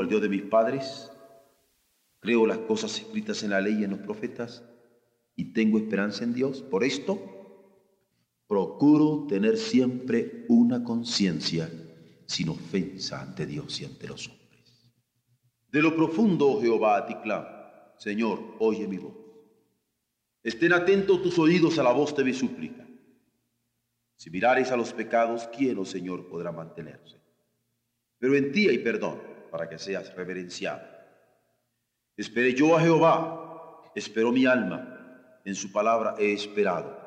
Al Dios de mis padres, creo las cosas escritas en la ley y en los profetas, y tengo esperanza en Dios, por esto procuro tener siempre una conciencia sin ofensa ante Dios y ante los hombres. De lo profundo, oh Jehová, a ti clamo. Señor, oye mi voz. Estén atentos tus oídos a la voz de mi súplica. Si mirares a los pecados, ¿quién, oh Señor, podrá mantenerse? Pero en ti hay perdón para que seas reverenciado. Esperé yo a Jehová, esperó mi alma, en su palabra he esperado.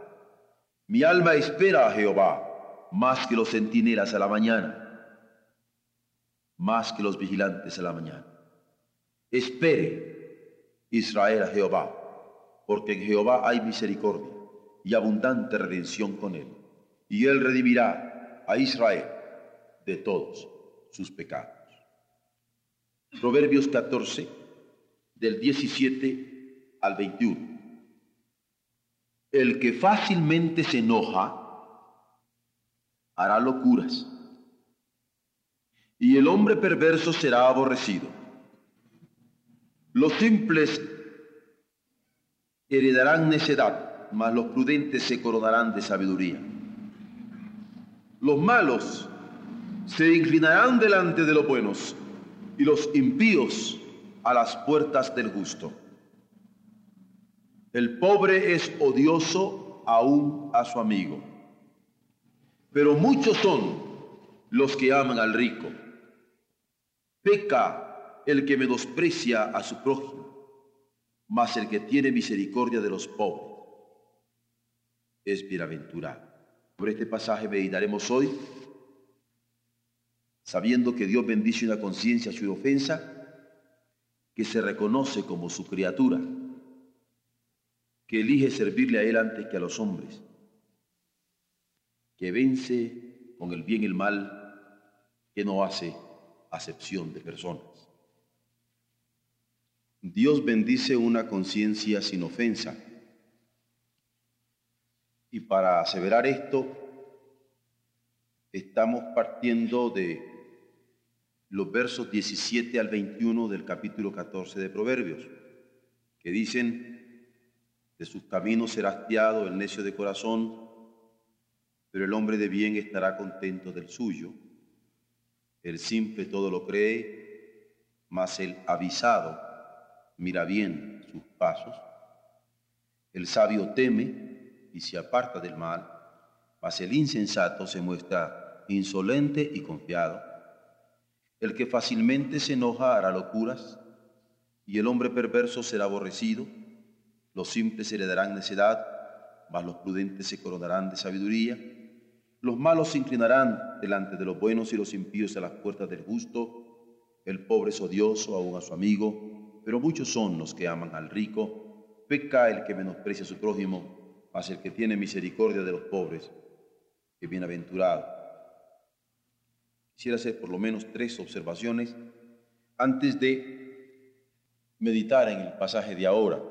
Mi alma espera a Jehová más que los centinelas a la mañana, más que los vigilantes a la mañana. Espere Israel a Jehová, porque en Jehová hay misericordia y abundante redención con él, y él redimirá a Israel de todos sus pecados. Proverbios 14, del 17 al 21. El que fácilmente se enoja hará locuras, y el hombre perverso será aborrecido. Los simples heredarán necedad, mas los prudentes se coronarán de sabiduría. Los malos se inclinarán delante de los buenos, y los impíos a las puertas del justo. El pobre es odioso aún a su amigo, pero muchos son los que aman al rico. Peca el que menosprecia a su prójimo, mas el que tiene misericordia de los pobres es bienaventurado. Por este pasaje meditaremos hoy, sabiendo que Dios bendice una conciencia su ofensa, que se reconoce como su criatura que elige servirle a Él antes que a los hombres, que vence con el bien y el mal, que no hace acepción de personas. Dios bendice una conciencia sin ofensa. Y para aseverar esto, estamos partiendo de los versos 17 al 21 del capítulo 14 de Proverbios, que dicen, de sus caminos será hastiado el necio de corazón, pero el hombre de bien estará contento del suyo. El simple todo lo cree, mas el avisado mira bien sus pasos. El sabio teme y se aparta del mal, mas el insensato se muestra insolente y confiado. El que fácilmente se enoja hará locuras, y el hombre perverso será aborrecido. Los simples heredarán necedad, mas los prudentes se coronarán de sabiduría. Los malos se inclinarán delante de los buenos y los impíos a las puertas del justo. El pobre es odioso aún a su amigo, pero muchos son los que aman al rico. Peca el que menosprecia a su prójimo, mas el que tiene misericordia de los pobres es bienaventurado. Quisiera hacer por lo menos tres observaciones antes de meditar en el pasaje de ahora.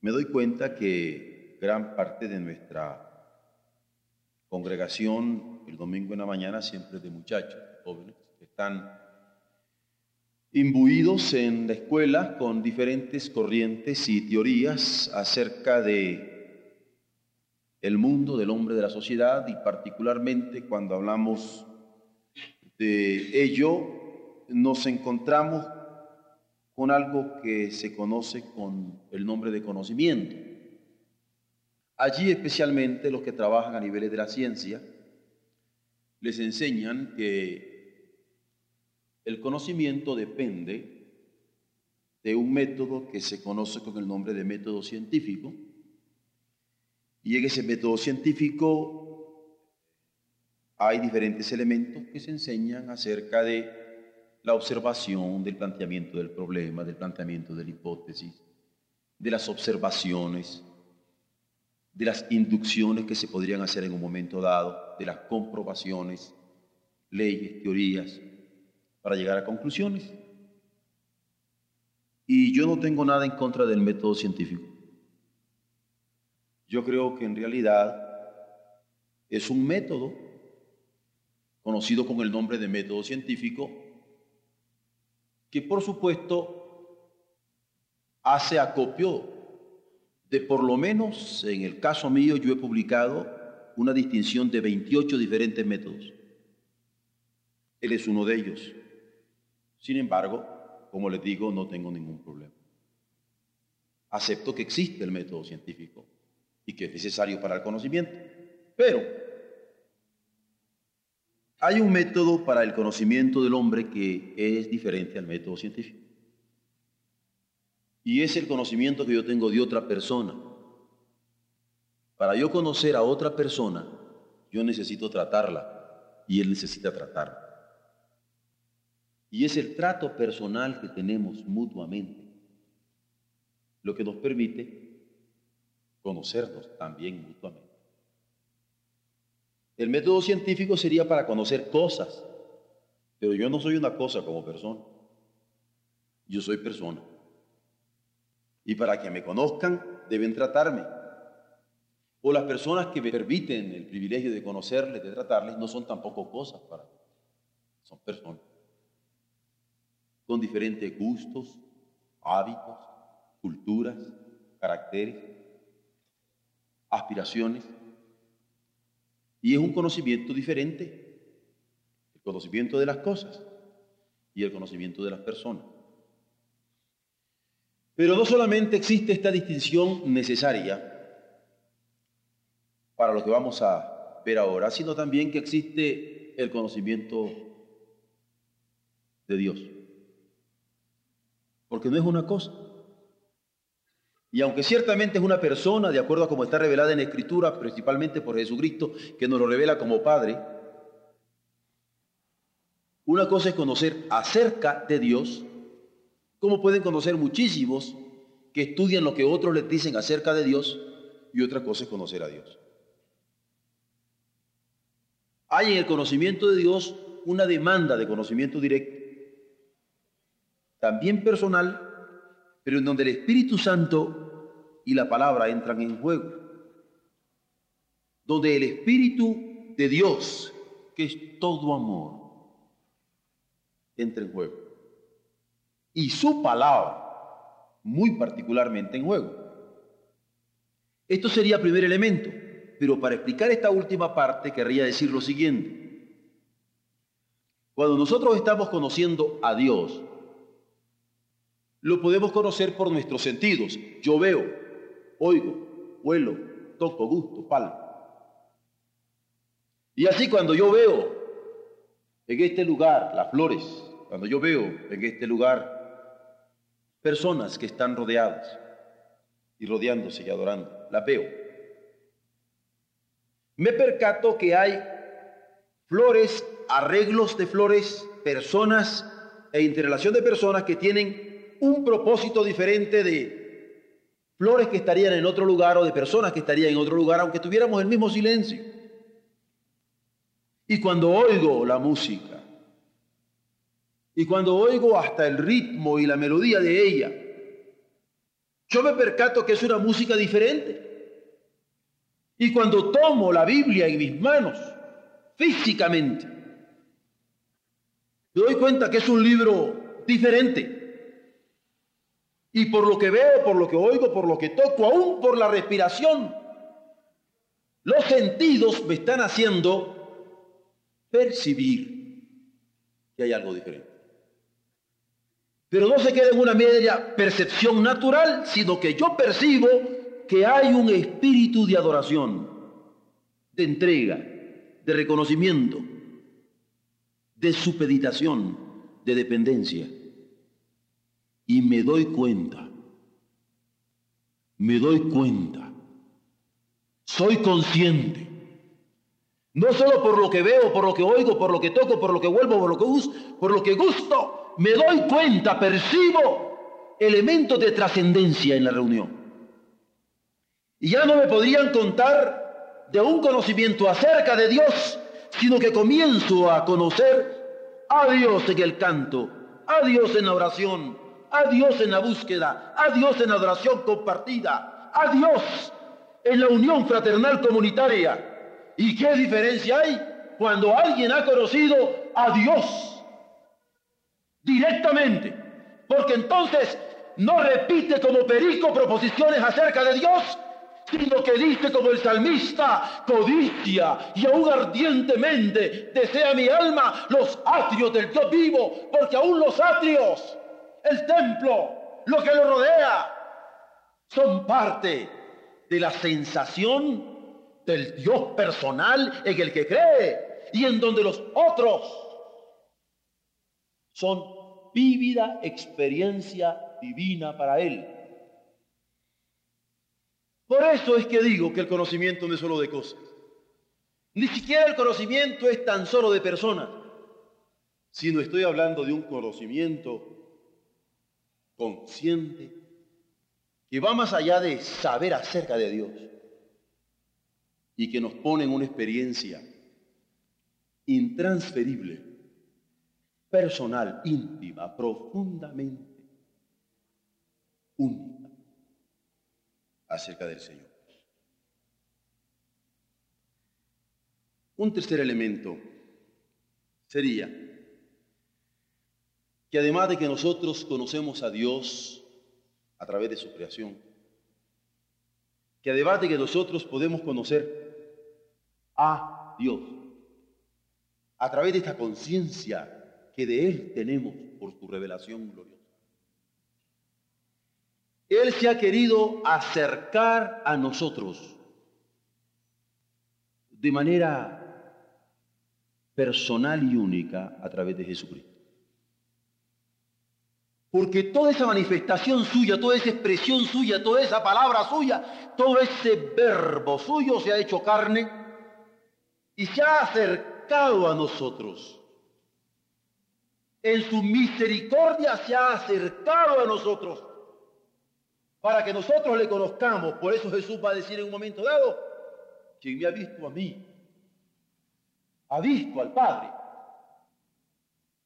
Me doy cuenta que gran parte de nuestra congregación el domingo en la mañana siempre es de muchachos, jóvenes, que están imbuidos en la escuela con diferentes corrientes y teorías acerca de el mundo del hombre de la sociedad y particularmente cuando hablamos de ello nos encontramos con algo que se conoce con el nombre de conocimiento. Allí especialmente los que trabajan a niveles de la ciencia les enseñan que el conocimiento depende de un método que se conoce con el nombre de método científico Y en ese método científico hay diferentes elementos que se enseñan acerca de la observación, del planteamiento del problema, del planteamiento de la hipótesis, de las observaciones, de las inducciones que se podrían hacer en un momento dado, de las comprobaciones, leyes, teorías, para llegar a conclusiones. Y yo no tengo nada en contra del método científico. Yo creo que en realidad es un método conocido con el nombre de método científico que por supuesto hace acopio de por lo menos, en el caso mío, yo he publicado una distinción de 28 diferentes métodos. Él es uno de ellos. Sin embargo, como les digo, no tengo ningún problema. Acepto que existe el método científico y que es necesario para el conocimiento. Pero hay un método para el conocimiento del hombre que es diferente al método científico. Y es el conocimiento que yo tengo de otra persona. Para yo conocer a otra persona, yo necesito tratarla y él necesita tratarme. Y es el trato personal que tenemos mutuamente lo que nos permite conocernos también mutuamente. El método científico sería para conocer cosas, pero yo no soy una cosa como persona. Yo soy persona. Y para que me conozcan, deben tratarme. O las personas que me permiten el privilegio de conocerles, de tratarles, no son tampoco cosas para mí. Son personas. Con diferentes gustos, hábitos, culturas, caracteres, aspiraciones. Y es un conocimiento diferente. El conocimiento de las cosas y el conocimiento de las personas. Pero no solamente existe esta distinción necesaria para lo que vamos a ver ahora, sino también que existe el conocimiento de Dios. Porque no es una cosa. Y aunque ciertamente es una persona, de acuerdo a como está revelada en la Escritura, principalmente por Jesucristo, que nos lo revela como Padre, una cosa es conocer acerca de Dios ¿Cómo pueden conocer muchísimos que estudian lo que otros les dicen acerca de Dios y otra cosa es conocer a Dios? Hay en el conocimiento de Dios una demanda de conocimiento directo, también personal, pero en donde el Espíritu Santo y la palabra entran en juego, donde el Espíritu de Dios, que es todo amor, entra en juego y su palabra muy particularmente en juego. Esto sería el primer elemento, pero para explicar esta última parte querría decir lo siguiente. Cuando nosotros estamos conociendo a Dios, lo podemos conocer por nuestros sentidos. Yo veo, oigo, huelo, toco, gusto, palmo. Y así cuando yo veo en este lugar las flores, cuando yo veo en este lugar personas que están rodeadas y rodeándose y adorando. La veo. Me percato que hay flores, arreglos de flores, personas e interrelación de personas que tienen un propósito diferente de flores que estarían en otro lugar o de personas que estarían en otro lugar, aunque tuviéramos el mismo silencio. Y cuando oigo la música, y cuando oigo hasta el ritmo y la melodía de ella, yo me percato que es una música diferente. Y cuando tomo la Biblia en mis manos, físicamente, me doy cuenta que es un libro diferente. Y por lo que veo, por lo que oigo, por lo que toco, aún por la respiración, los sentidos me están haciendo percibir que hay algo diferente. Pero no se queda en una media percepción natural, sino que yo percibo que hay un espíritu de adoración, de entrega, de reconocimiento, de supeditación, de dependencia. Y me doy cuenta, me doy cuenta, soy consciente. No solo por lo que veo, por lo que oigo, por lo que toco, por lo que vuelvo, por lo que gusto, por lo que gusto, me doy cuenta, percibo elementos de trascendencia en la reunión. Y ya no me podrían contar de un conocimiento acerca de Dios, sino que comienzo a conocer a Dios en el canto, a Dios en la oración, a Dios en la búsqueda, a Dios en la adoración compartida, a Dios en la unión fraternal comunitaria. ¿Y qué diferencia hay cuando alguien ha conocido a Dios directamente? Porque entonces no repite como perico proposiciones acerca de Dios, sino que dice como el salmista, codicia y aún ardientemente desea mi alma los atrios del Dios vivo, porque aún los atrios, el templo, lo que lo rodea, son parte de la sensación del Dios personal en el que cree y en donde los otros son vívida experiencia divina para él. Por eso es que digo que el conocimiento no es solo de cosas. Ni siquiera el conocimiento es tan solo de personas, sino estoy hablando de un conocimiento consciente que va más allá de saber acerca de Dios y que nos pone en una experiencia intransferible, personal, íntima, profundamente única acerca del Señor. Un tercer elemento sería que además de que nosotros conocemos a Dios a través de su creación, que además de que nosotros podemos conocer a Dios a través de esta conciencia que de Él tenemos por su revelación gloriosa, él se ha querido acercar a nosotros de manera personal y única a través de Jesucristo. Porque toda esa manifestación suya, toda esa expresión suya, toda esa palabra suya, todo ese verbo suyo se ha hecho carne y se ha acercado a nosotros. En su misericordia se ha acercado a nosotros para que nosotros le conozcamos. Por eso Jesús va a decir en un momento dado, quien me ha visto a mí, ha visto al Padre.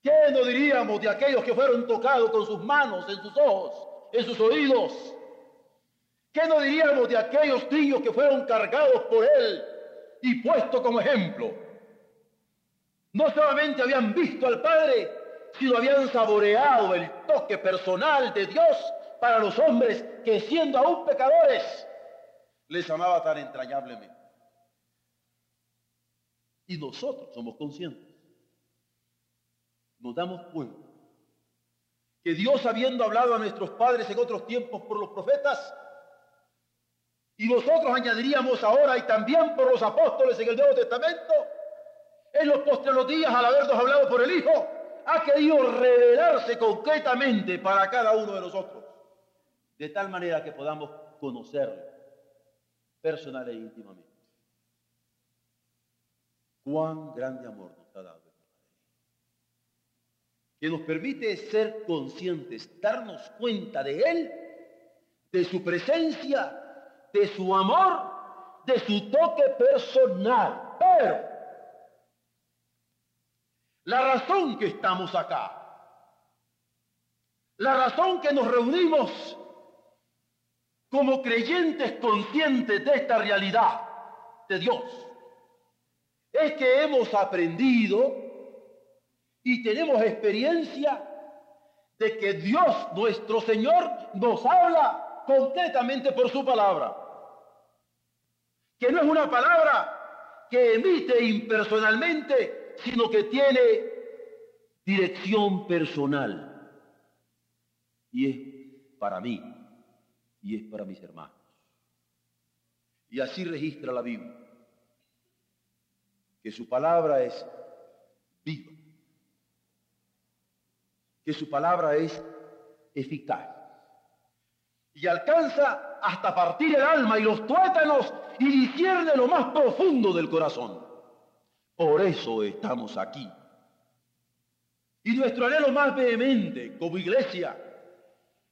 ¿Qué nos diríamos de aquellos que fueron tocados con sus manos, en sus ojos, en sus oídos? ¿Qué nos diríamos de aquellos niños que fueron cargados por Él y puestos como ejemplo? No solamente habían visto al Padre, sino habían saboreado el toque personal de Dios para los hombres que siendo aún pecadores, les amaba tan entrañablemente. Y nosotros somos conscientes, nos damos cuenta que Dios habiendo hablado a nuestros padres en otros tiempos por los profetas, y nosotros añadiríamos ahora y también por los apóstoles en el Nuevo Testamento, en los posteriores días al habernos hablado por el Hijo, ha querido revelarse concretamente para cada uno de nosotros de tal manera que podamos conocerlo personal e íntimamente. Cuán grande amor nos ha dado. Que nos permite ser conscientes, darnos cuenta de Él, de su presencia, de su amor, de su toque personal. Pero la razón que estamos acá, la razón que nos reunimos como creyentes conscientes de esta realidad de Dios, es que hemos aprendido y tenemos experiencia de que Dios nuestro Señor nos habla concretamente por su palabra. Que no es una palabra que emite impersonalmente, sino que tiene dirección personal. Y es para mí y es para mis hermanos. Y así registra la Biblia, que su palabra es viva, que su palabra es eficaz y alcanza hasta partir el alma y los tuétanos y discierne lo más profundo del corazón. Por eso estamos aquí. Y nuestro anhelo más vehemente como iglesia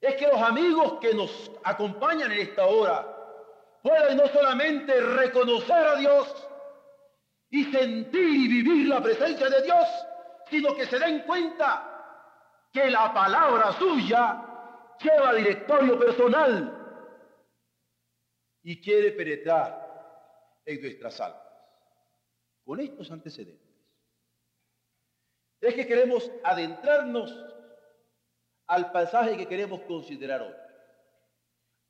es que los amigos que nos acompañan en esta hora puedan no solamente reconocer a Dios y sentir y vivir la presencia de Dios, sino que se den cuenta que la palabra suya lleva directorio personal y quiere penetrar en nuestras almas. Con estos antecedentes, es que queremos adentrarnos al pasaje que queremos considerar hoy.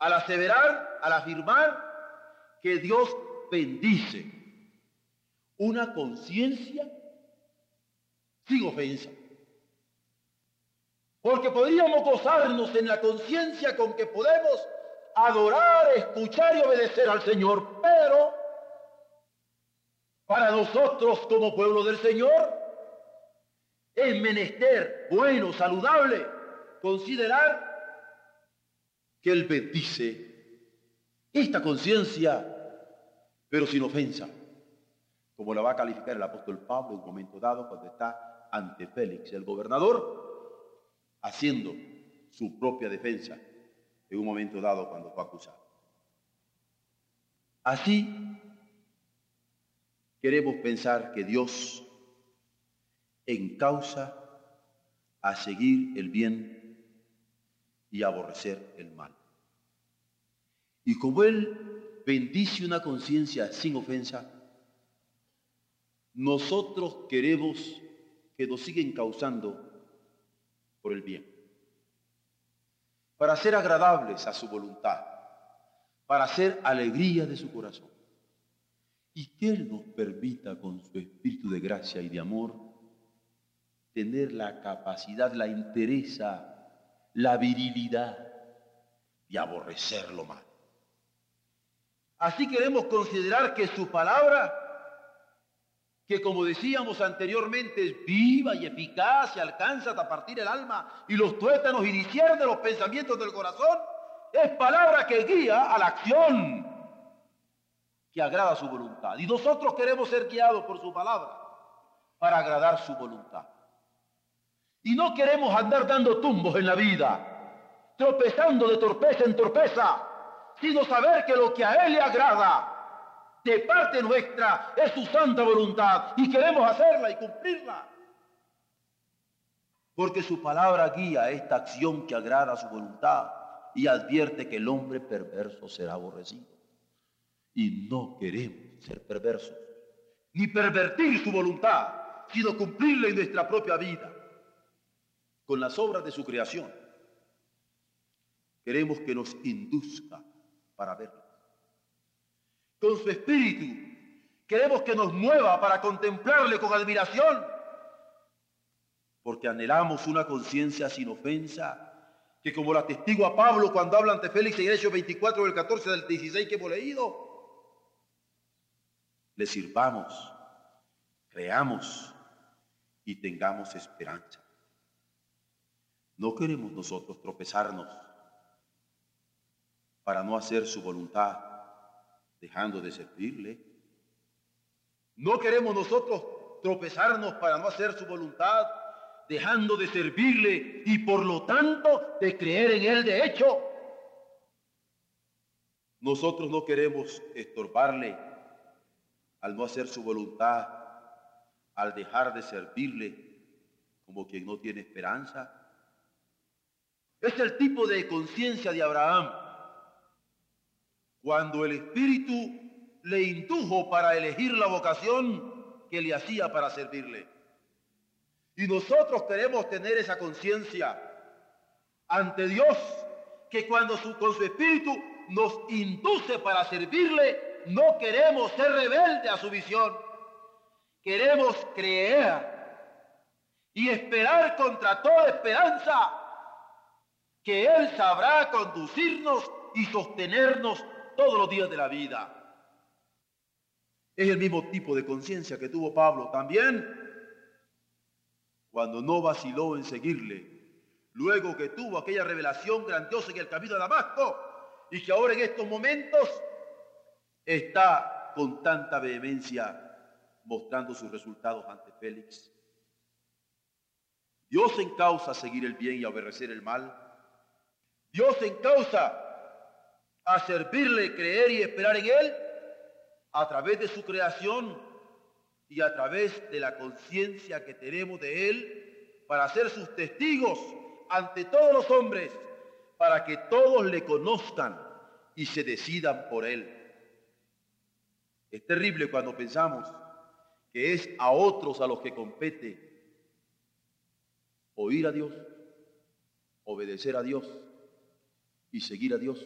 Al aseverar, al afirmar que Dios bendice una conciencia sin ofensa. Porque podríamos gozarnos en la conciencia con que podemos adorar, escuchar y obedecer al Señor, pero para nosotros como pueblo del Señor es menester bueno, saludable, considerar que Él bendice esta conciencia, pero sin ofensa, como la va a calificar el apóstol Pablo en un momento dado cuando está ante Félix, el gobernador, haciendo su propia defensa en un momento dado cuando fue acusado. Así queremos pensar que Dios encausa a seguir el bien y aborrecer el mal. Y como Él bendice una conciencia sin ofensa, nosotros queremos que nos siga encauzando por el bien, para ser agradables a su voluntad, para ser alegría de su corazón. Y que Él nos permita con su espíritu de gracia y de amor tener la capacidad, la interesa, la virilidad de aborrecer lo malo. Así queremos considerar que su palabra que como decíamos anteriormente es viva y eficaz y alcanza hasta partir el alma y los tuétanos y discierne los pensamientos del corazón, es palabra que guía a la acción que agrada su voluntad. Y nosotros queremos ser guiados por su palabra para agradar su voluntad. Y no queremos andar dando tumbos en la vida, tropezando de torpeza en torpeza, sino saber que lo que a Él le agrada de parte nuestra es su santa voluntad y queremos hacerla y cumplirla. Porque su palabra guía esta acción que agrada su voluntad y advierte que el hombre perverso será aborrecido. Y no queremos ser perversos, ni pervertir su voluntad, sino cumplirla en nuestra propia vida, con las obras de su creación. Queremos que nos induzca para verla con su espíritu. Queremos que nos mueva para contemplarle con admiración, porque anhelamos una conciencia sin ofensa, que como la a Pablo cuando habla ante Félix en Hechos 24 del 14 del 16 que hemos leído, le sirvamos, creamos y tengamos esperanza. No queremos nosotros tropezarnos para no hacer su voluntad dejando de servirle. No queremos nosotros tropezarnos para no hacer su voluntad, dejando de servirle y por lo tanto de creer en Él de hecho. Nosotros no queremos estorbarle al no hacer su voluntad, al dejar de servirle como quien no tiene esperanza. Es el tipo de conciencia de Abraham cuando el Espíritu le indujo para elegir la vocación que le hacía para servirle. Y nosotros queremos tener esa conciencia ante Dios, que cuando su, con su Espíritu nos induce para servirle, no queremos ser rebelde a su visión. Queremos creer y esperar contra toda esperanza que Él sabrá conducirnos y sostenernos todos los días de la vida. Es el mismo tipo de conciencia que tuvo Pablo también cuando no vaciló en seguirle, luego que tuvo aquella revelación grandiosa en el camino de Damasco y que ahora en estos momentos está con tanta vehemencia mostrando sus resultados ante Félix. Dios encausa seguir el bien y obedecer el mal. Dios encausa a servirle, creer y esperar en Él a través de su creación y a través de la conciencia que tenemos de Él para ser sus testigos ante todos los hombres, para que todos le conozcan y se decidan por Él. Es terrible cuando pensamos que es a otros a los que compete oír a Dios, obedecer a Dios y seguir a Dios.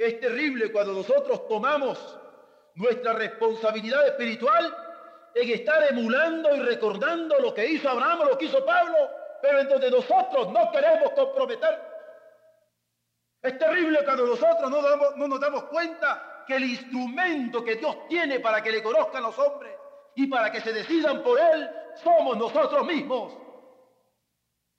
Es terrible cuando nosotros tomamos nuestra responsabilidad espiritual en estar emulando y recordando lo que hizo Abraham lo que hizo Pablo, pero en donde nosotros no queremos comprometer. Es terrible cuando nosotros no, no nos damos cuenta que el instrumento que Dios tiene para que le conozcan los hombres y para que se decidan por Él somos nosotros mismos.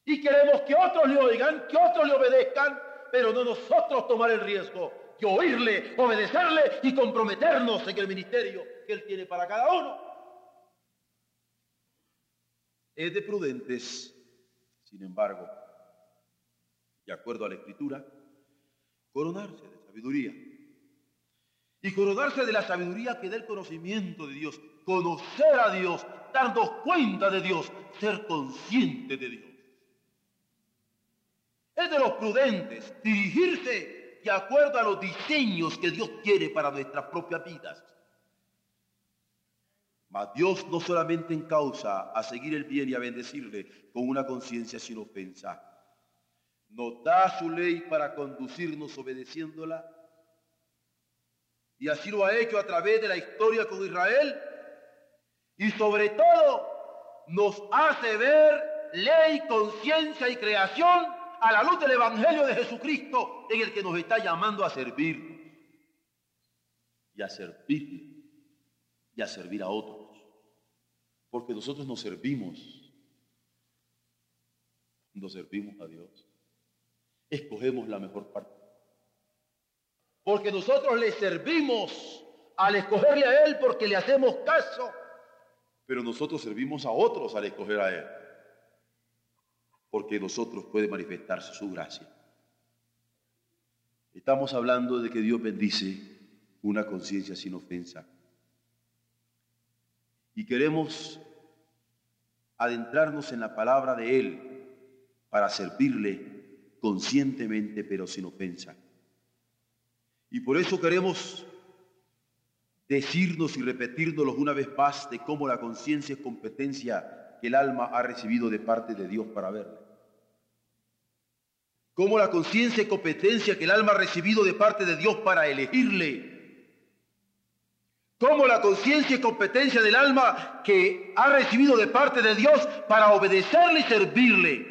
Y queremos que otros le oigan, que otros le obedezcan, pero no nosotros tomar el riesgo que oírle, obedecerle y comprometernos en el ministerio que Él tiene para cada uno. Es de prudentes, sin embargo, de acuerdo a la Escritura, coronarse de sabiduría. Y coronarse de la sabiduría que da el conocimiento de Dios, conocer a Dios, darnos cuenta de Dios, ser consciente de Dios. Es de los prudentes dirigirse de acuerdo a los diseños que Dios quiere para nuestras propias vidas. Mas Dios no solamente encausa a seguir el bien y a bendecirle con una conciencia sin ofensa, nos da su ley para conducirnos obedeciéndola. Y así lo ha hecho a través de la historia con Israel. Y sobre todo nos hace ver ley, conciencia y creación a la luz del Evangelio de Jesucristo en el que nos está llamando a servir y a servir y a servir a otros. Porque nosotros nos servimos, nos servimos a Dios. Escogemos la mejor parte. Porque nosotros le servimos al escogerle a Él porque le hacemos caso. Pero nosotros servimos a otros al escoger a Él porque nosotros puede manifestarse su gracia. Estamos hablando de que Dios bendice una conciencia sin ofensa. Y queremos adentrarnos en la palabra de Él para servirle conscientemente pero sin ofensa. Y por eso queremos decirnos y repetirnos una vez más de cómo la conciencia es competencia que el alma ha recibido de parte de Dios para verla. Como la conciencia y competencia que el alma ha recibido de parte de Dios para elegirle. Como la conciencia y competencia del alma que ha recibido de parte de Dios para obedecerle y servirle.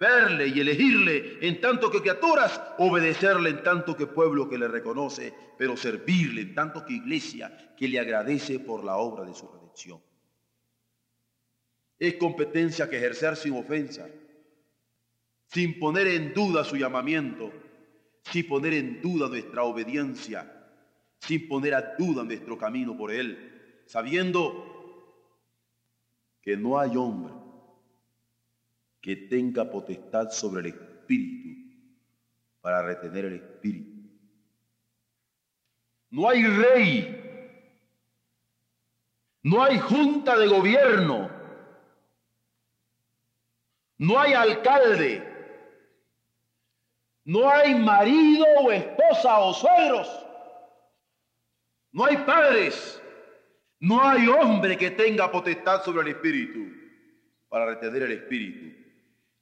Verle y elegirle en tanto que criaturas, obedecerle en tanto que pueblo que le reconoce, pero servirle en tanto que iglesia que le agradece por la obra de su redención. Es competencia que ejercer sin ofensa, sin poner en duda su llamamiento, sin poner en duda nuestra obediencia, sin poner a duda nuestro camino por Él, sabiendo que no hay hombre que tenga potestad sobre el Espíritu para retener el Espíritu. No hay rey, no hay junta de gobierno no hay alcalde, no hay marido o esposa o suegros, no hay padres, no hay hombre que tenga potestad sobre el espíritu para retener el espíritu,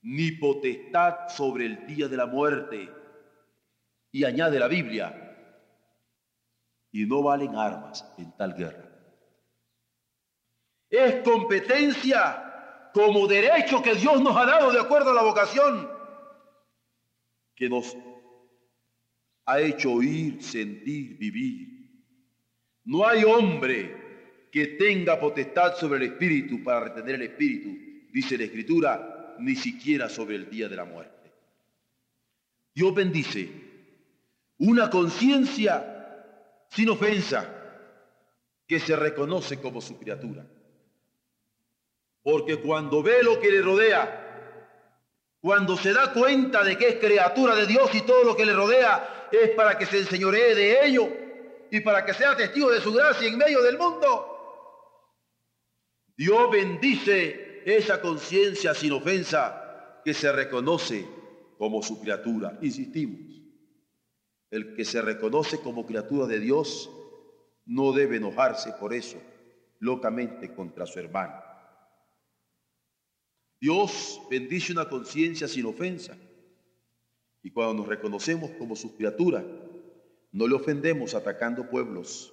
ni potestad sobre el día de la muerte. Y añade la Biblia, y no valen armas en tal guerra. Es competencia como derecho que Dios nos ha dado de acuerdo a la vocación que nos ha hecho oír, sentir, vivir. No hay hombre que tenga potestad sobre el espíritu para retener el espíritu, dice la escritura, ni siquiera sobre el día de la muerte. Dios bendice una conciencia sin ofensa que se reconoce como su criatura. Porque cuando ve lo que le rodea, cuando se da cuenta de que es criatura de Dios y todo lo que le rodea es para que se enseñoree de ello y para que sea testigo de su gracia en medio del mundo, Dios bendice esa conciencia sin ofensa que se reconoce como su criatura. Insistimos, el que se reconoce como criatura de Dios no debe enojarse por eso locamente contra su hermano. Dios bendice una conciencia sin ofensa. Y cuando nos reconocemos como sus criaturas, no le ofendemos atacando pueblos,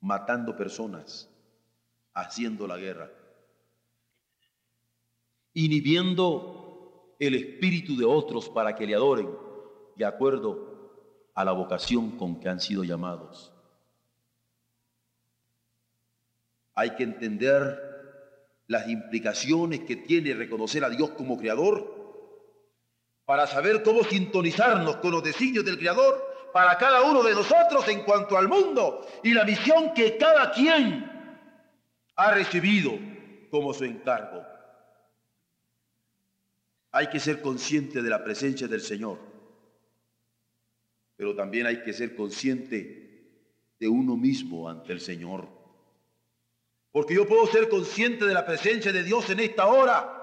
matando personas, haciendo la guerra, inhibiendo el espíritu de otros para que le adoren de acuerdo a la vocación con que han sido llamados. Hay que entender las implicaciones que tiene reconocer a Dios como creador, para saber cómo sintonizarnos con los designios del creador para cada uno de nosotros en cuanto al mundo y la misión que cada quien ha recibido como su encargo. Hay que ser consciente de la presencia del Señor, pero también hay que ser consciente de uno mismo ante el Señor. Porque yo puedo ser consciente de la presencia de Dios en esta hora.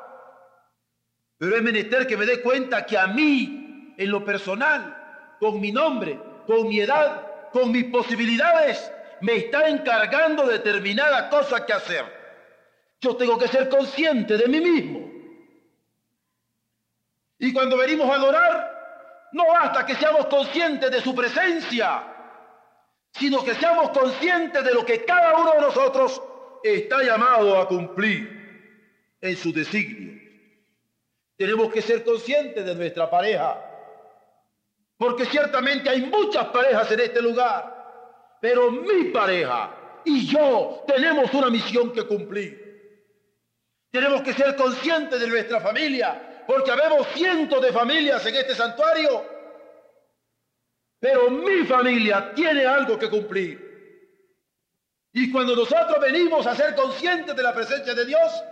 Pero es menester que me dé cuenta que a mí, en lo personal, con mi nombre, con mi edad, con mis posibilidades, me está encargando determinada cosa que hacer. Yo tengo que ser consciente de mí mismo. Y cuando venimos a adorar, no basta que seamos conscientes de su presencia, sino que seamos conscientes de lo que cada uno de nosotros está llamado a cumplir en su designio. Tenemos que ser conscientes de nuestra pareja, porque ciertamente hay muchas parejas en este lugar, pero mi pareja y yo tenemos una misión que cumplir. Tenemos que ser conscientes de nuestra familia, porque habemos cientos de familias en este santuario, pero mi familia tiene algo que cumplir. Y cuando nosotros venimos a ser conscientes de la presencia de Dios,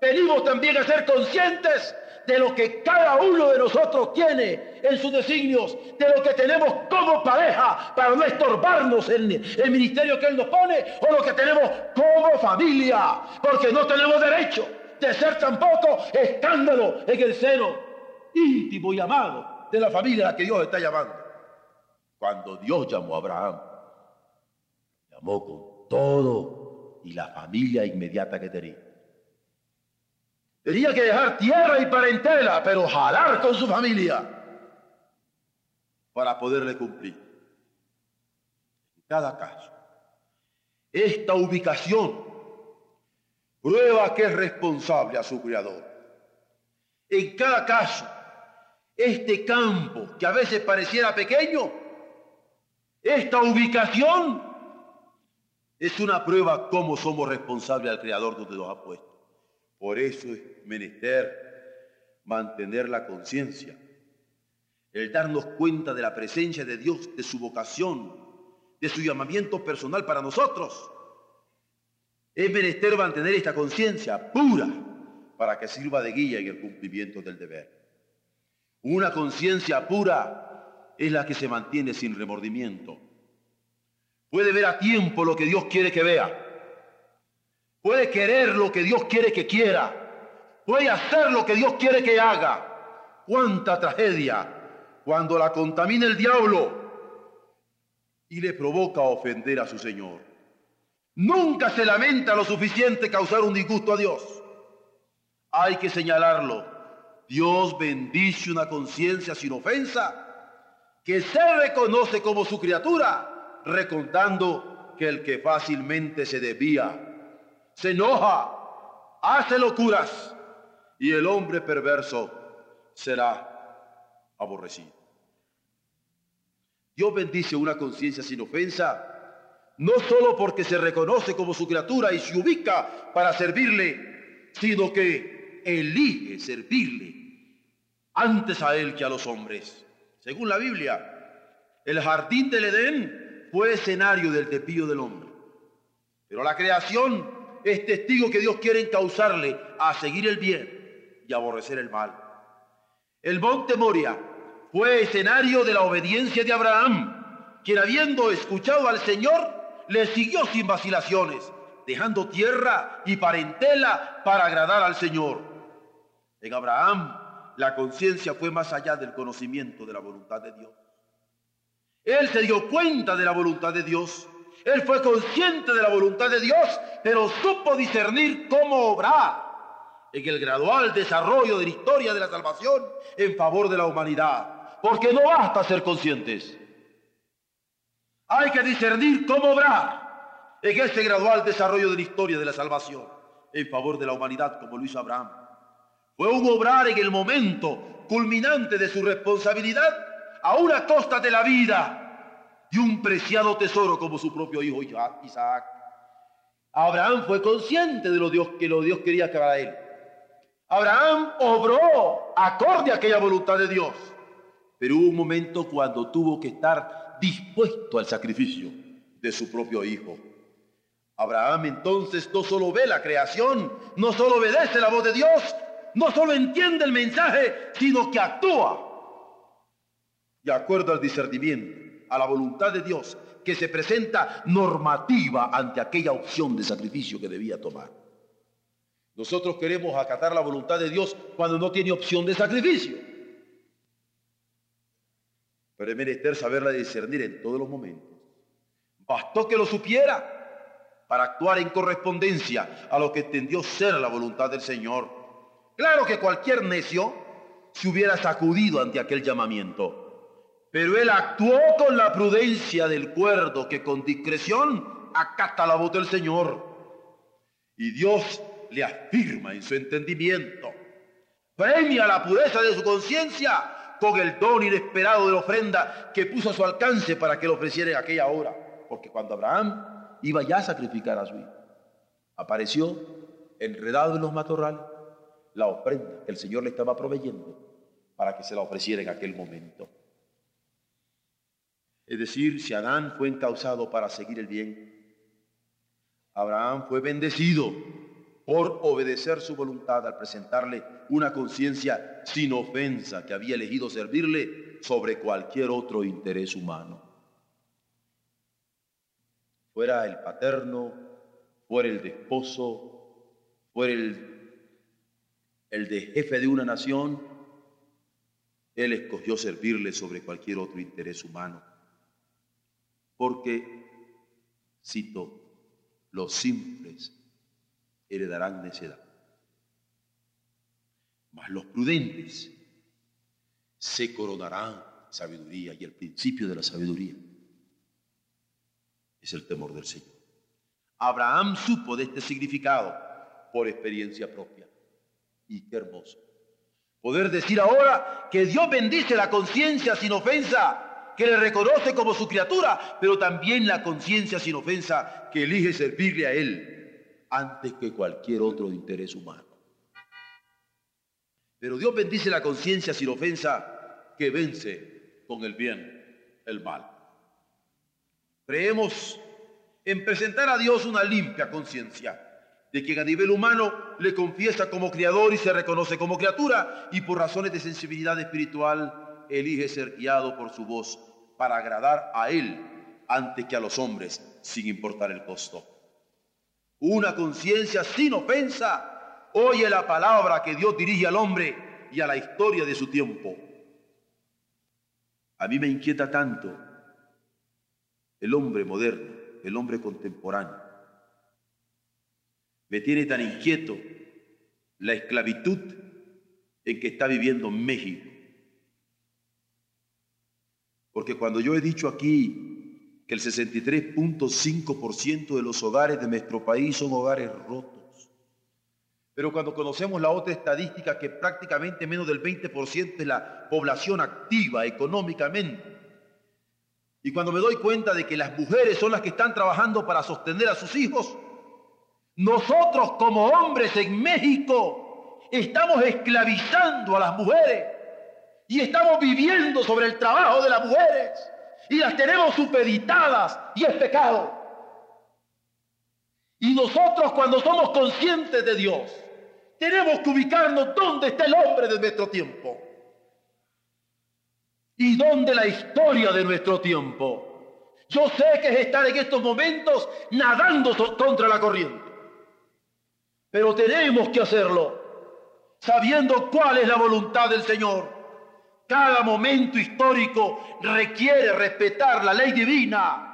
venimos también a ser conscientes de lo que cada uno de nosotros tiene en sus designios, de lo que tenemos como pareja para no estorbarnos en el ministerio que Él nos pone, o lo que tenemos como familia, porque no tenemos derecho de ser tampoco escándalo en el seno íntimo y amado de la familia a la que Dios está llamando. Cuando Dios llamó a Abraham, llamó con todo y la familia inmediata que tenía. Tenía que dejar tierra y parentela, pero jalar con su familia para poderle cumplir. En cada caso, esta ubicación prueba que es responsable a su creador. En cada caso, este campo que a veces pareciera pequeño, esta ubicación es una prueba cómo somos responsables al Creador donde nos ha puesto. Por eso es menester mantener la conciencia, el darnos cuenta de la presencia de Dios, de su vocación, de su llamamiento personal para nosotros. Es menester mantener esta conciencia pura para que sirva de guía en el cumplimiento del deber. Una conciencia pura es la que se mantiene sin remordimiento Puede ver a tiempo lo que Dios quiere que vea. Puede querer lo que Dios quiere que quiera. Puede hacer lo que Dios quiere que haga. Cuánta tragedia cuando la contamina el diablo y le provoca ofender a su Señor. Nunca se lamenta lo suficiente causar un disgusto a Dios. Hay que señalarlo. Dios bendice una conciencia sin ofensa que se reconoce como su criatura recordando que el que fácilmente se desvía, se enoja, hace locuras y el hombre perverso será aborrecido. Dios bendice una conciencia sin ofensa, no solo porque se reconoce como su criatura y se ubica para servirle, sino que elige servirle antes a él que a los hombres. Según la Biblia, el jardín del Edén fue escenario del tepillo del hombre. Pero la creación es testigo que Dios quiere causarle a seguir el bien y aborrecer el mal. El monte Moria fue escenario de la obediencia de Abraham, quien habiendo escuchado al Señor, le siguió sin vacilaciones, dejando tierra y parentela para agradar al Señor. En Abraham, la conciencia fue más allá del conocimiento de la voluntad de Dios. Él se dio cuenta de la voluntad de Dios. Él fue consciente de la voluntad de Dios, pero supo discernir cómo obrar en el gradual desarrollo de la historia de la salvación en favor de la humanidad. Porque no basta ser conscientes. Hay que discernir cómo obrar en ese gradual desarrollo de la historia de la salvación en favor de la humanidad como lo hizo Abraham. Fue un obrar en el momento culminante de su responsabilidad a una costa de la vida y un preciado tesoro como su propio hijo Isaac. Abraham fue consciente de lo Dios, que lo Dios quería para él. Abraham obró acorde a aquella voluntad de Dios. Pero hubo un momento cuando tuvo que estar dispuesto al sacrificio de su propio hijo. Abraham entonces no solo ve la creación, no solo obedece la voz de Dios, no solo entiende el mensaje, sino que actúa de acuerdo al discernimiento, a la voluntad de Dios, que se presenta normativa ante aquella opción de sacrificio que debía tomar. Nosotros queremos acatar la voluntad de Dios cuando no tiene opción de sacrificio. Pero es menester saberla discernir en todos los momentos. Bastó que lo supiera para actuar en correspondencia a lo que entendió ser la voluntad del Señor. Claro que cualquier necio se hubiera sacudido ante aquel llamamiento. Pero él actuó con la prudencia del cuerdo que con discreción acata la voz del Señor. Y Dios le afirma en su entendimiento. Premia la pureza de su conciencia con el don inesperado de la ofrenda que puso a su alcance para que lo ofreciera en aquella hora. Porque cuando Abraham iba ya a sacrificar a su hijo, apareció enredado en los matorrales la ofrenda que el Señor le estaba proveyendo para que se la ofreciera en aquel momento. Es decir, si Adán fue encausado para seguir el bien, Abraham fue bendecido por obedecer su voluntad al presentarle una conciencia sin ofensa que había elegido servirle sobre cualquier otro interés humano. Fuera el paterno, fuera el de esposo, fuera el, el de jefe de una nación, él escogió servirle sobre cualquier otro interés humano porque, cito, los simples heredarán necedad, mas los prudentes se coronarán sabiduría y el principio de la sabiduría es el temor del Señor. Abraham supo de este significado por experiencia propia. Y qué hermoso. Poder decir ahora que Dios bendice la conciencia sin ofensa que le reconoce como su criatura, pero también la conciencia sin ofensa que elige servirle a Él antes que cualquier otro interés humano. Pero Dios bendice la conciencia sin ofensa que vence con el bien el mal. Creemos en presentar a Dios una limpia conciencia, de quien a nivel humano le confiesa como criador y se reconoce como criatura, y por razones de sensibilidad espiritual elige ser guiado por su voz para agradar a Él antes que a los hombres, sin importar el costo. Una conciencia sin ofensa oye la palabra que Dios dirige al hombre y a la historia de su tiempo. A mí me inquieta tanto el hombre moderno, el hombre contemporáneo. Me tiene tan inquieto la esclavitud en que está viviendo México. Porque cuando yo he dicho aquí que el 63.5% de los hogares de nuestro país son hogares rotos, pero cuando conocemos la otra estadística que prácticamente menos del 20% es la población activa económicamente, y cuando me doy cuenta de que las mujeres son las que están trabajando para sostener a sus hijos, nosotros como hombres en México estamos esclavizando a las mujeres y estamos viviendo sobre el trabajo de las mujeres y las tenemos supeditadas y es pecado. Y nosotros cuando somos conscientes de Dios, tenemos que ubicarnos dónde está el hombre de nuestro tiempo y dónde la historia de nuestro tiempo. Yo sé que es estar en estos momentos nadando contra la corriente. Pero tenemos que hacerlo sabiendo cuál es la voluntad del Señor. Cada momento histórico requiere respetar la ley divina.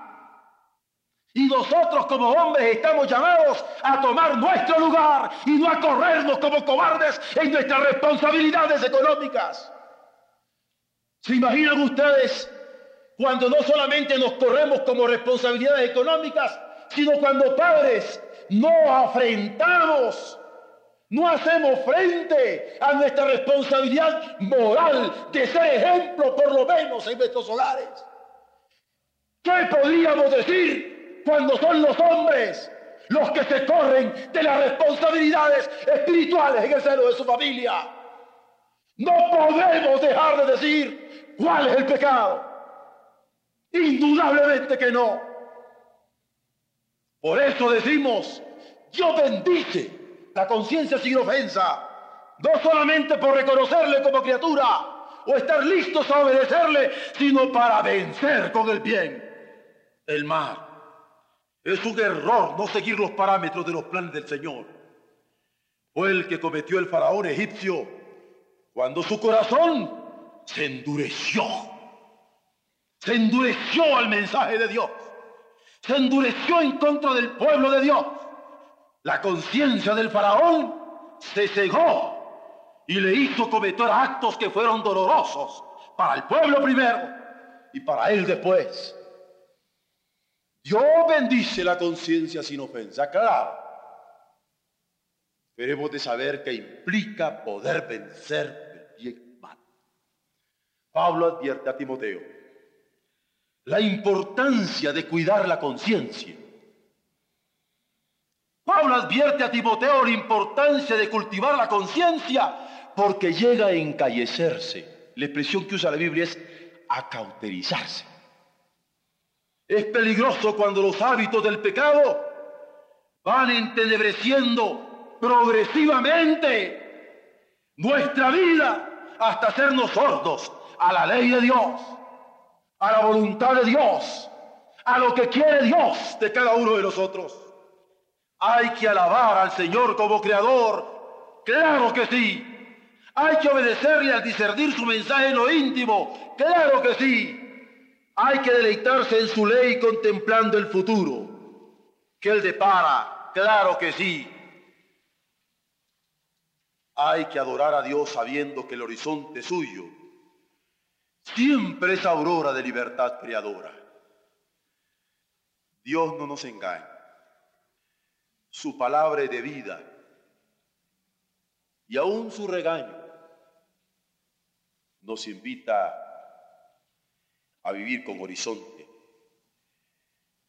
Y nosotros como hombres estamos llamados a tomar nuestro lugar y no a corrernos como cobardes en nuestras responsabilidades económicas. ¿Se imaginan ustedes cuando no solamente nos corremos como responsabilidades económicas, sino cuando padres no afrentamos, no hacemos frente a nuestra responsabilidad moral de ser ejemplo por lo menos en nuestros hogares. ¿Qué podríamos decir cuando son los hombres los que se corren de las responsabilidades espirituales en el seno de su familia? No podemos dejar de decir cuál es el pecado. Indudablemente que no. Por eso decimos, Dios bendice la conciencia sin ofensa, no solamente por reconocerle como criatura o estar listos a obedecerle, sino para vencer con el bien el mal. Es un error no seguir los parámetros de los planes del Señor. Fue el que cometió el faraón egipcio cuando su corazón se endureció se endureció al mensaje de Dios, se endureció en contra del pueblo de Dios. La conciencia del faraón se cegó y le hizo cometer actos que fueron dolorosos para el pueblo primero y para él después. Dios bendice la conciencia sin ofensa, claro. Queremos de saber que implica poder vencer el bien mal. Pablo advierte a Timoteo la importancia de cuidar la conciencia. Pablo advierte a Timoteo la importancia de cultivar la conciencia porque llega a encallecerse. La expresión que usa la Biblia es acauterizarse. Es peligroso cuando los hábitos del pecado van entenebreciendo progresivamente nuestra vida hasta hacernos sordos a la ley de Dios a la voluntad de Dios, a lo que quiere Dios de cada uno de nosotros. Hay que alabar al Señor como creador, claro que sí. Hay que obedecerle al discernir su mensaje en lo íntimo, claro que sí. Hay que deleitarse en su ley contemplando el futuro que Él depara, claro que sí. Hay que adorar a Dios sabiendo que el horizonte suyo Siempre es aurora de libertad creadora. Dios no nos engaña. Su palabra de vida. Y aún su regaño nos invita a vivir con horizonte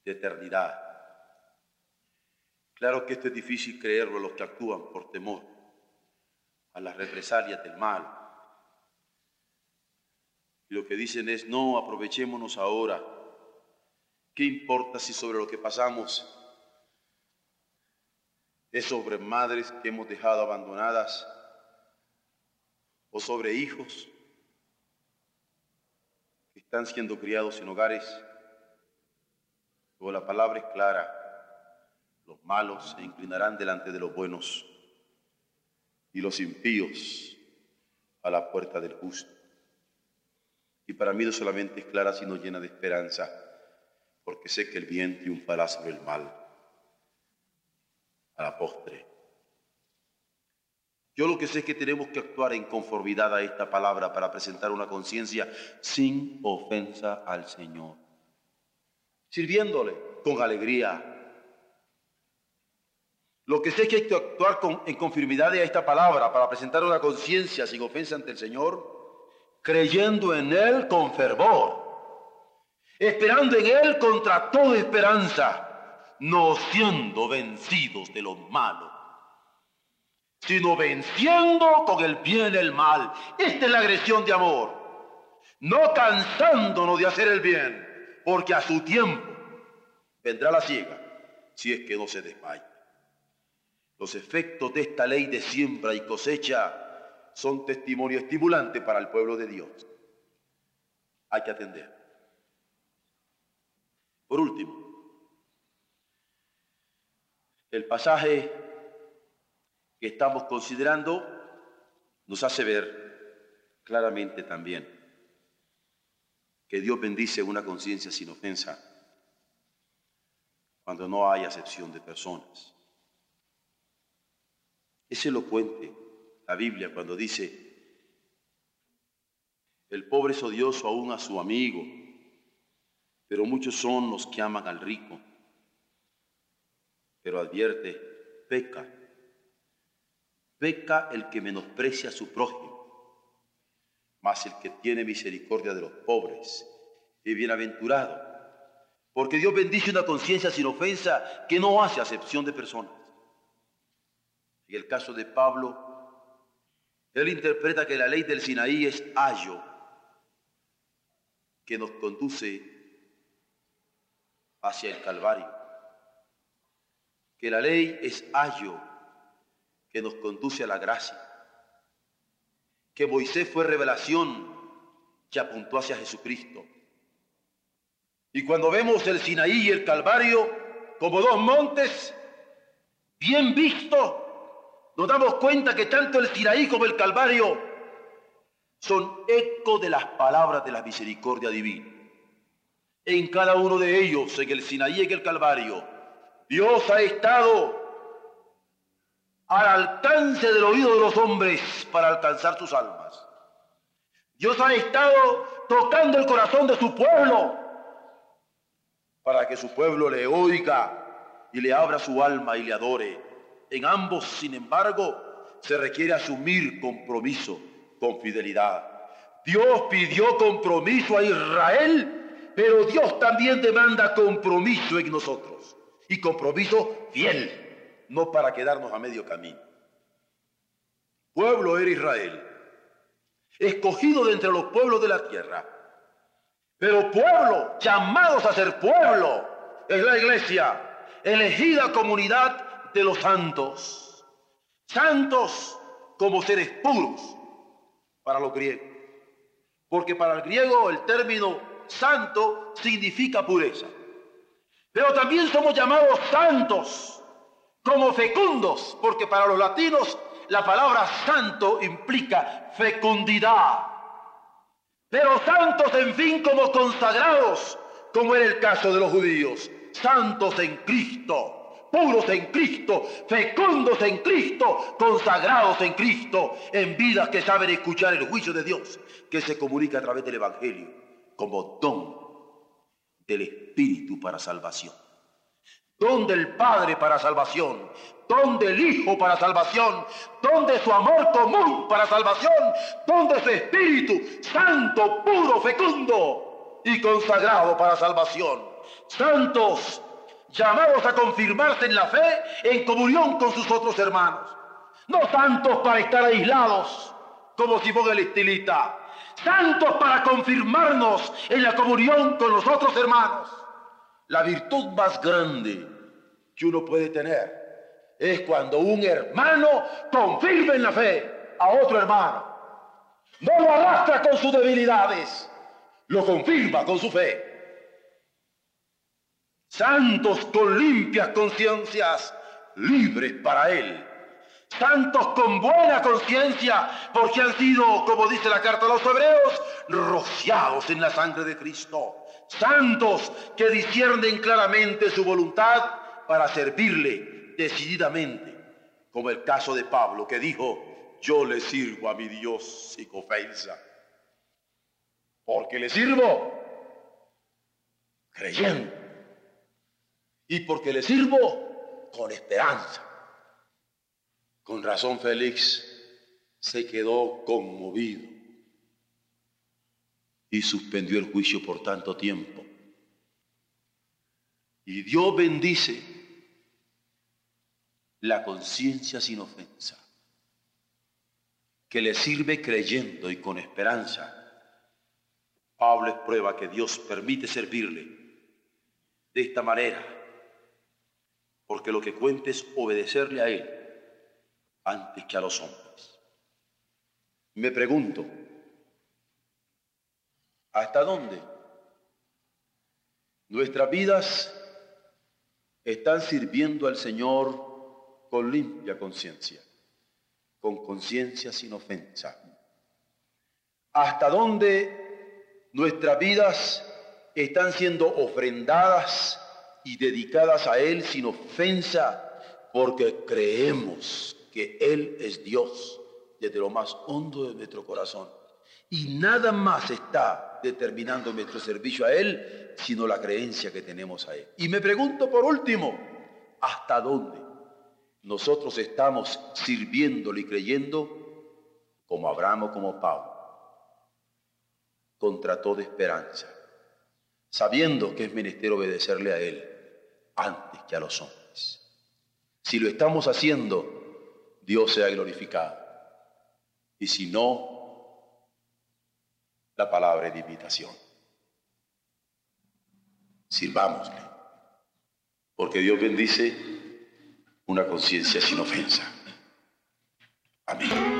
de eternidad. Claro que esto es difícil creerlo a los que actúan por temor a las represalias del mal, y lo que dicen es, no, aprovechémonos ahora. ¿Qué importa si sobre lo que pasamos es sobre madres que hemos dejado abandonadas o sobre hijos que están siendo criados en hogares? Luego la palabra es clara, los malos se inclinarán delante de los buenos y los impíos a la puerta del justo. Y para mí no solamente es clara, sino llena de esperanza, porque sé que el bien triunfará sobre el mal a la postre. Yo lo que sé es que tenemos que actuar en conformidad a esta palabra para presentar una conciencia sin ofensa al Señor, sirviéndole con alegría. Lo que sé es que hay que actuar en conformidad a esta palabra para presentar una conciencia sin ofensa ante el Señor creyendo en Él con fervor, esperando en Él contra toda esperanza, no siendo vencidos de lo malo, sino venciendo con el bien el mal. Esta es la agresión de amor. No cansándonos de hacer el bien, porque a su tiempo vendrá la ciega, si es que no se desmaya. Los efectos de esta ley de siembra y cosecha son testimonio estimulante para el pueblo de Dios. Hay que atender. Por último, el pasaje que estamos considerando nos hace ver claramente también que Dios bendice una conciencia sin ofensa cuando no hay acepción de personas. Es elocuente la Biblia cuando dice, el pobre es odioso aún a su amigo, pero muchos son los que aman al rico. Pero advierte, peca, peca el que menosprecia a su prójimo, mas el que tiene misericordia de los pobres es bienaventurado, porque Dios bendice una conciencia sin ofensa que no hace acepción de personas. En el caso de Pablo, él interpreta que la ley del Sinaí es ayo, que nos conduce hacia el Calvario. Que la ley es ayo, que nos conduce a la gracia. Que Moisés fue revelación que apuntó hacia Jesucristo. Y cuando vemos el Sinaí y el Calvario como dos montes bien vistos, nos damos cuenta que tanto el Sinaí como el Calvario son eco de las palabras de la misericordia divina. En cada uno de ellos, en el Sinaí y en el Calvario, Dios ha estado al alcance del oído de los hombres para alcanzar sus almas. Dios ha estado tocando el corazón de su pueblo para que su pueblo le oiga y le abra su alma y le adore. En ambos, sin embargo, se requiere asumir compromiso con fidelidad. Dios pidió compromiso a Israel, pero Dios también demanda compromiso en nosotros. Y compromiso fiel, no para quedarnos a medio camino. Pueblo era Israel, escogido de entre los pueblos de la tierra. Pero pueblo, llamados a ser pueblo, es la iglesia, elegida comunidad de los santos, santos como seres puros para los griegos, porque para el griego el término santo significa pureza. Pero también somos llamados santos como fecundos, porque para los latinos la palabra santo implica fecundidad. Pero santos, en fin, como consagrados, como en el caso de los judíos, santos en Cristo puros en Cristo, fecundos en Cristo, consagrados en Cristo, en vidas que saben escuchar el juicio de Dios, que se comunica a través del Evangelio como don del Espíritu para salvación. Don del Padre para salvación, don del Hijo para salvación, don de su amor común para salvación, don de su Espíritu Santo, puro, fecundo y consagrado para salvación. Santos llamados a confirmarse en la fe en comunión con sus otros hermanos. No santos para estar aislados, como Simón el Estilita, santos para confirmarnos en la comunión con los otros hermanos. La virtud más grande que uno puede tener es cuando un hermano confirma en la fe a otro hermano. No lo arrastra con sus debilidades, lo confirma con su fe santos con limpias conciencias, libres para Él. Santos con buena conciencia, porque han sido, como dice la carta a los hebreos, rociados en la sangre de Cristo. Santos que disciernen claramente su voluntad para servirle decididamente, como el caso de Pablo que dijo, yo le sirvo a mi Dios sin ofensa, porque le sirvo creyendo y porque le sirvo con esperanza. Con razón Félix se quedó conmovido y suspendió el juicio por tanto tiempo. Y Dios bendice la conciencia sin ofensa. que le sirve creyendo y con esperanza, Pablo es prueba que Dios permite servirle de esta manera, porque lo que cuenta es obedecerle a Él antes que a los hombres. Me pregunto, ¿hasta dónde nuestras vidas están sirviendo al Señor con limpia conciencia? con conciencia sin ofensa. Hasta dónde nuestras vidas están siendo ofrendadas y dedicadas a Él sin ofensa, porque creemos que Él es Dios desde lo más hondo de nuestro corazón. Y nada más está determinando nuestro servicio a Él, sino la creencia que tenemos a Él. Y me pregunto por último, ¿hasta dónde nosotros estamos sirviéndole y creyendo como Abraham o como Pablo, contra toda esperanza, sabiendo que es menester obedecerle a Él antes que a los hombres. Si lo estamos haciendo, Dios sea glorificado. Y si no, la palabra de invitación. Sirvámosle. Porque Dios bendice una conciencia sin ofensa. Amén.